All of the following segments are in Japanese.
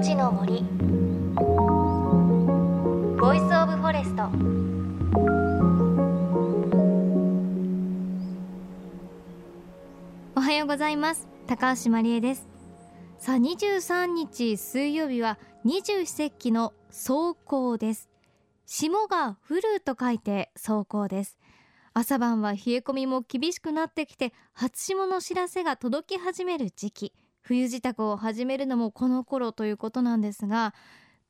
命の森。 Voice of Forest。おはようございます。高橋真理恵です。さあ23日水曜日は二十四節気の霜降です。霜が降ると書いて霜降です。朝晩は冷え込みも厳しくなってきて初霜の知らせが届き始める時期。冬支度を始めるのもこの頃ということなんですが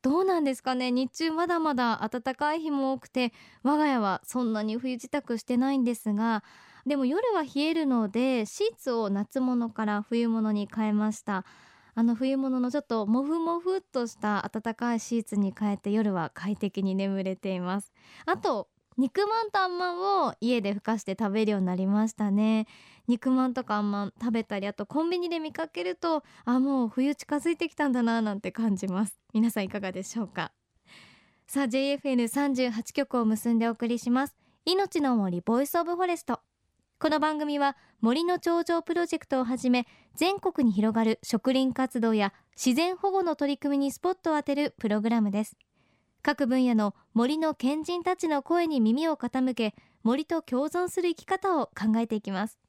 どうなんですかね？日中まだまだ暖かい日も多くて我が家はそんなに冬支度してないんですがでも夜は冷えるのでシーツを夏物から冬物に変えました。あの冬物のちょっとモフモフっとした暖かいシーツに変えて夜は快適に眠れています。あと肉まんとあんまんを家でふかして食べるようになりましたね。肉まんとかあんまん食べたりあとコンビニで見かけるとあもう冬近づいてきたんだななんて感じます。皆さんいかがでしょうか。さあ JFN38 局を結んでお送りします。命の森 Voice of Forest。この番組は森の長城プロジェクトをはじめ全国に広がる植林活動や自然保護の取り組みにスポットを当てるプログラムです。各分野の森の賢人たちの声に耳を傾け森と共存する生き方を考えていきます。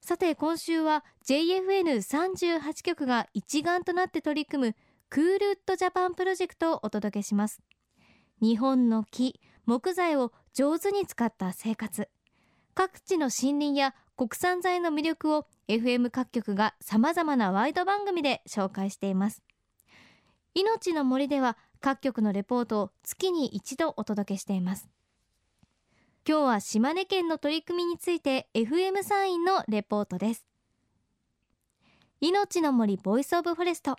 さて今週は JFN38 局が一丸となって取り組むクールウッドジャパンプロジェクトをお届けします。日本の木木材を上手に使った生活。各地の森林や国産材の魅力を FM 各局がさまざまなワイド番組で紹介しています。命の森では各局のレポートを月に一度お届けしています。今日は島根県の取り組みについて FM サインのレポートです。命の森 Voice of Forest。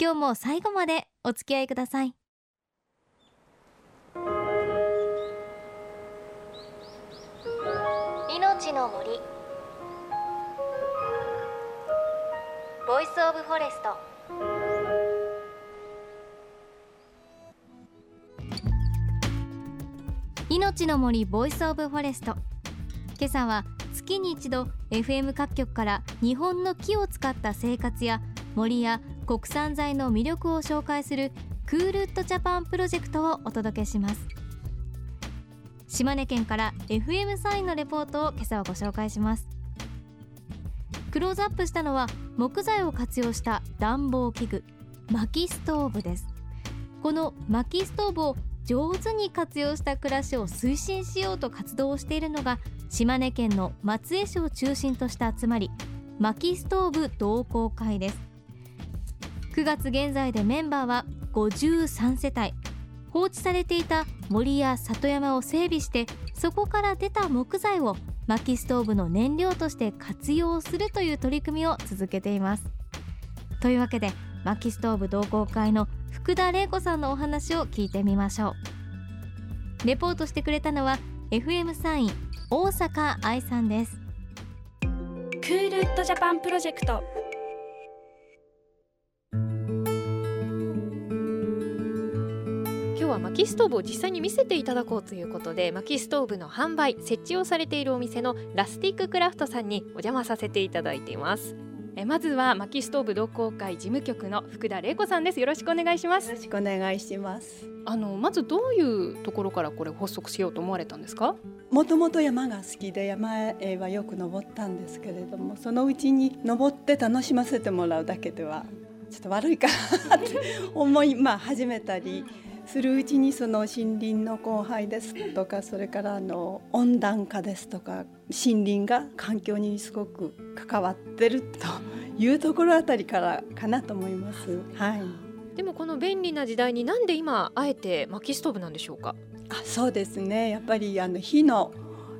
今日も最後までお付き合いください。命の森。 Voice of Forest。命の森 Voice of Forest。今朝は月に一度 FM 各局から日本の木を使った生活や森や国産材の魅力を紹介する Cool Wood Japan Project をお届けします。島根県から FM サインのレポートを今朝はご紹介します。クローズアップしたのは木材を活用した暖房器具薪ストーブです。この薪ストーブを上手に活用した暮らしを推進しようと活動をしているのが島根県の松江市を中心とした集まり薪ストーブ同好会です。9月現在でメンバーは53世帯。放置されていた森や里山を整備してそこから出た木材を薪ストーブの燃料として活用するという取り組みを続けています。というわけで薪ストーブ同好会の福田玲子さんのお話を聞いてみましょう。レポートしてくれたのは FM サイン大阪愛さんです。 Cool Wood Japan プロジェクト。今日は薪ストーブを実際に見せていただこうということで薪ストーブの販売設置をされているお店のラスティッククラフトさんにお邪魔させていただいていますえまずは薪ストーブ同好会事務局の福田玲子さんです。よろしくお願いします。よろしくお願いします。あのまずどういうところからこれ発足しようと思われたんですか？もともと山が好きで山へはよく登ったんですけれどもそのうちに登って楽しませてもらうだけではちょっと悪いかなって思い、まあ、始めたりするうちにその森林の荒廃ですとかそれからあの温暖化ですとか森林が環境にすごく関わってるというところあたりからかなと思います。はい。でもこの便利な時代になんで今あえて薪ストーブなんでしょうか？あそうですね。やっぱりあの火の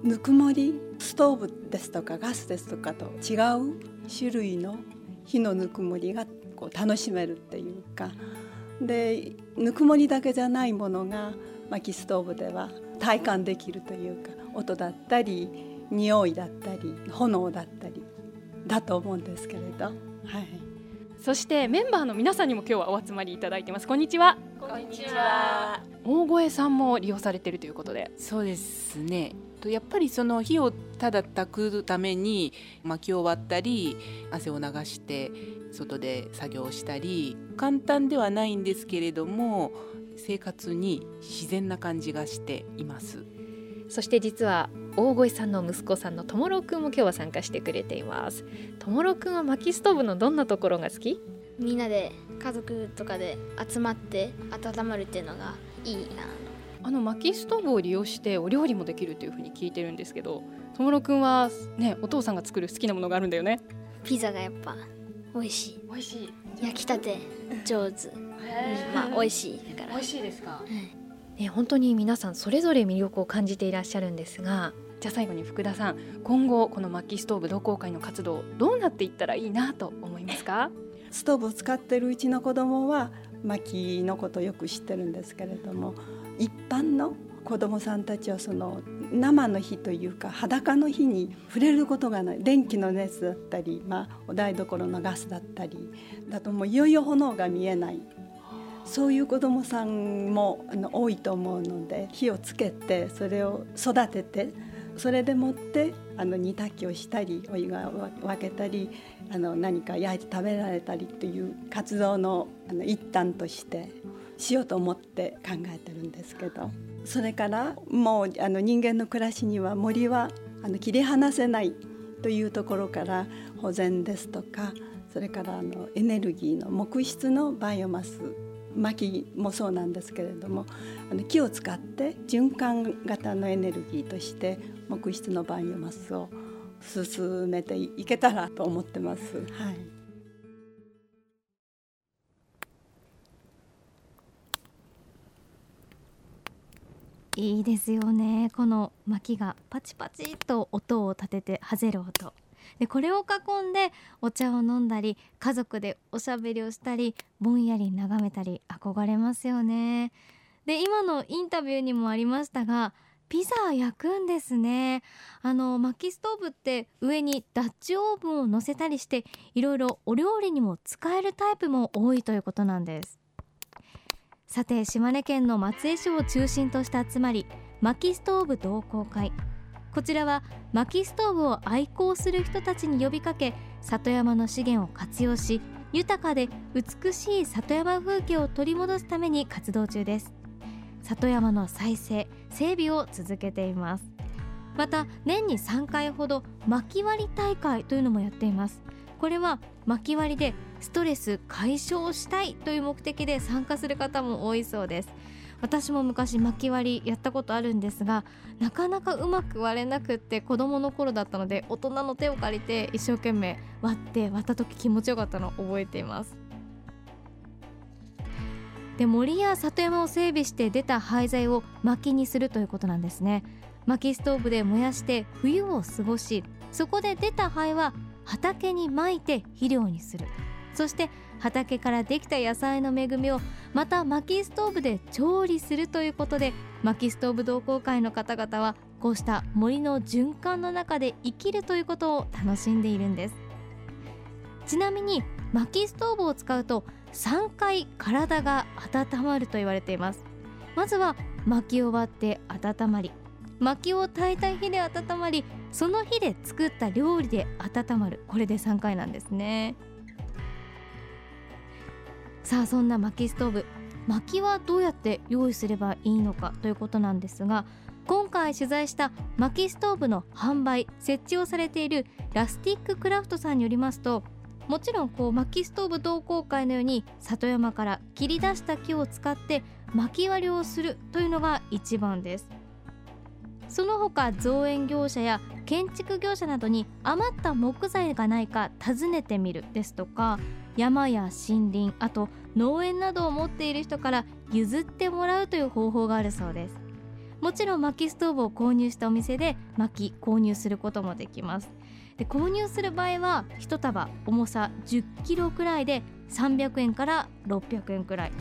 ぬくもりストーブですとかガスですとかと違う種類の火のぬくもりがこう楽しめるっていうか。でぬくもりだけじゃないものが薪ストーブでは体感できるというか音だったり匂いだったり炎だったりだと思うんですけれど、はい、そしてメンバーの皆さんにも今日はお集まりいただいてます。こんにちは。こんにちは。大越さんも利用されているということで。そうですね。やっぱりその火をただ炊くために薪を割ったり汗を流して外で作業したり簡単ではないんですけれども生活に自然な感じがしていますそして実は大越さんの息子さんのともろくんも今日は参加してくれています。ともろくんは薪ストーブのどんなところが好き？みんなで家族とかで集まって温まるっていうのがいいな。あの薪ストーブを利用してお料理もできるというふうに聞いてるんですけどともろくんはねお父さんが作る好きなものがあるんだよね。ピザがやっぱ美味しい。美味しい。焼きたて上手。まあ美味しいだから。美味しいですか、はいね、本当に皆さんそれぞれ魅力を感じていらっしゃるんですがじゃあ最後に福田さん今後この薪ストーブ同好会の活動どうなっていったらいいなと思いますか？ストーブを使ってるうちの子供は薪のことをよく知ってるんですけれども一般の子供さんたちはその生の火というか裸の火に触れることがない。電気の熱だったり、まあ、お台所のガスだったりだともういよいよ炎が見えない。そういう子どもさんもあの多いと思うので火をつけてそれを育ててそれでもってあの煮炊きをしたりお湯が分けたりあの何か焼いて食べられたりっていう活動のあの一端としてしようと思って考えてるんですけど。それからもうあの人間の暮らしには森はあの切り離せないというところから保全ですとかそれからあのエネルギーの木質のバイオマス薪もそうなんですけれどもあの木を使って循環型のエネルギーとして木質のバイオマスを進めていけたらと思ってます。はい。いいですよね。この薪がパチパチと音を立ててはぜる音。でこれを囲んでお茶を飲んだり家族でおしゃべりをしたりぼんやり眺めたり憧れますよね。で今のインタビューにもありましたがピザ焼くんですね。あの薪ストーブって上にダッチオーブンを乗せたりしていろいろお料理にも使えるタイプも多いということなんです。さて島根県の松江市を中心とした集まり薪ストーブ同好会。こちらは薪ストーブを愛好する人たちに呼びかけ里山の資源を活用し豊かで美しい里山風景を取り戻すために活動中です。里山の再生整備を続けています。また年に3回ほど薪割り大会というのもやっています。これは薪割りでストレス解消したいという目的で参加する方も多いそうです。私も昔薪割りやったことあるんですがなかなかうまく割れなくって子供の頃だったので大人の手を借りて一生懸命割って割った時気持ちよかったのを覚えています。で森や里山を整備して出た廃材を薪にするということなんですね。薪ストーブで燃やして冬を過ごしそこで出た灰は畑にまいて肥料にする。そして畑からできた野菜の恵みをまた薪ストーブで調理するということで薪ストーブ同好会の方々はこうした森の循環の中で生きるということを楽しんでいるんです。ちなみに薪ストーブを使うと3回体が温まると言われています。まずは薪を割って温まり薪を炊いた火で温まりその火で作った料理で温まる。これで3回なんですね。さあそんな薪ストーブ薪はどうやって用意すればいいのかということなんですが今回取材した薪ストーブの販売設置をされているラスティッククラフトさんによりますともちろんこう薪ストーブ同好会のように里山から切り出した木を使って薪割りをするというのが一番です。その他造園業者や建築業者などに余った木材がないか尋ねてみるですとか山や森林あと農園などを持っている人から譲ってもらうという方法があるそうです。もちろん薪ストーブを購入したお店で薪購入することもできます。で購入する場合は1束重さ1 0キロくらいで300円から600円くらい。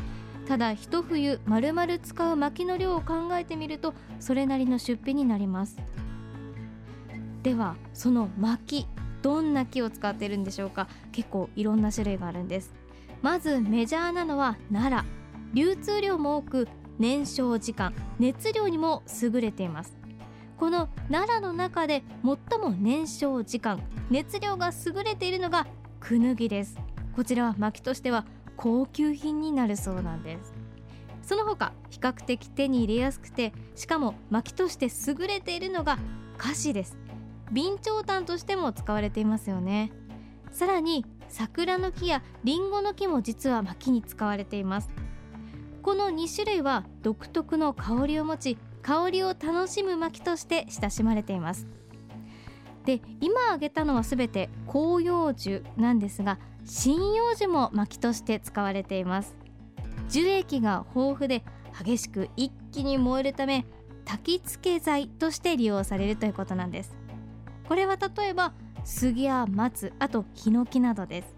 ただ一冬まるまる使う薪の量を考えてみるとそれなりの出費になります。ではその薪どんな木を使っているんでしょうか？結構いろんな種類があるんです。まずメジャーなのは奈良流通量も多く燃焼時間熱量にも優れています。この奈良の中で最も燃焼時間熱量が優れているのがクヌギです。こちらは薪としては高級品になるそうなんです。その他比較的手に入れやすくてしかも薪として優れているのが菓子です。備長炭としても使われていますよね。さらに桜の木やリンゴの木も実は薪に使われています。この2種類は独特の香りを持ち香りを楽しむ薪として親しまれています。で今挙げたのはすべて広葉樹なんですが針葉樹も薪として使われています。樹液が豊富で激しく一気に燃えるため焚き付け剤として利用されるということなんです。これは例えば杉や松あとヒノキなどです。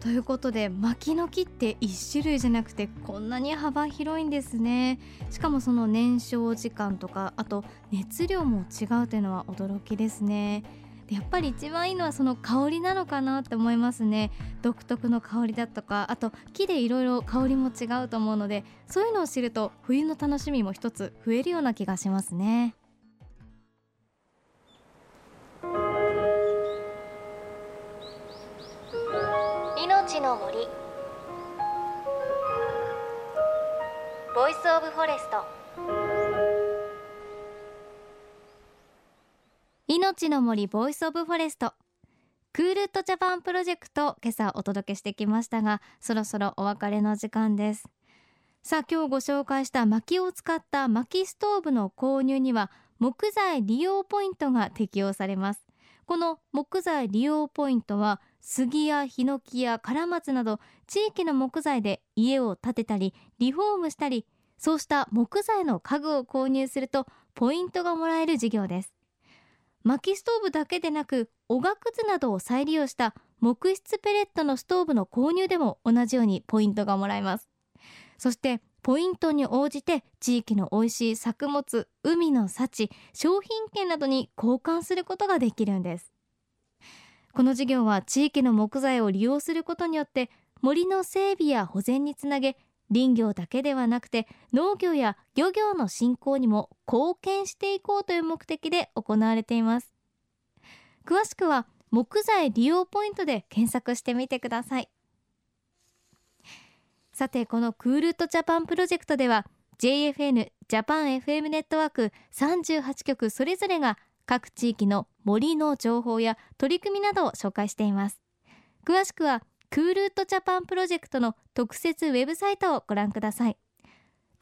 ということで薪の木って1種類じゃなくてこんなに幅広いんですね。しかもその燃焼時間とかあと熱量も違うというのは驚きですね。やっぱり一番いいのはその香りなのかなって思いますね。独特の香りだとかあと木でいろいろ香りも違うと思うのでそういうのを知ると冬の楽しみも一つ増えるような気がしますね。の森。Voice of Forest 命の森 Voice of Forest Cool Wood Japan Project 今朝お届けしてきましたがそろそろお別れの時間です。さあ今日ご紹介した薪を使った薪ストーブの購入には木材利用ポイントが適用されます。この木材利用ポイントは杉やヒノキやカラマツなど地域の木材で家を建てたりリフォームしたりそうした木材の家具を購入するとポイントがもらえる事業です。薪ストーブだけでなくおがくずなどを再利用した木質ペレットのストーブの購入でも同じようにポイントがもらえます。そしてポイントに応じて地域の美味しい作物海の幸商品券などに交換することができるんです。この事業は地域の木材を利用することによって森の整備や保全につなげ林業だけではなくて農業や漁業の振興にも貢献していこうという目的で行われています。詳しくは木材利用ポイントで検索してみてください。さてこのクールッドジャパンプロジェクトでは JFN ジャパン FM ネットワーク38局それぞれが各地域の森の情報や取り組みなどを紹介しています。詳しくはクールッドジャパンプロジェクトの特設ウェブサイトをご覧ください。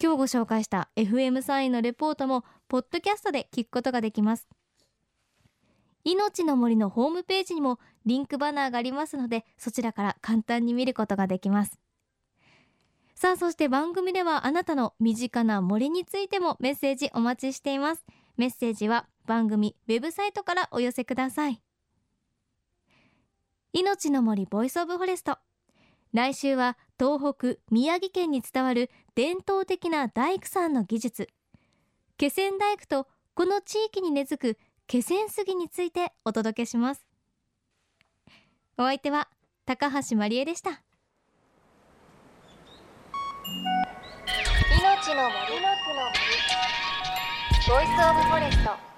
今日ご紹介した FM サインのレポートもポッドキャストで聞くことができます。命の森のホームページにもリンクバナーがありますのでそちらから簡単に見ることができます。さあそして番組ではあなたの身近な森についてもメッセージお待ちしています。メッセージは番組ウェブサイトからお寄せください。命の森 Voice of Forest。来週は東北宮城県に伝わる伝統的な大工さんの技術。気仙大工とこの地域に根付く気仙杉についてお届けします。お相手は高橋真理恵でした。命の森。の森。ボイスオブフォレスト。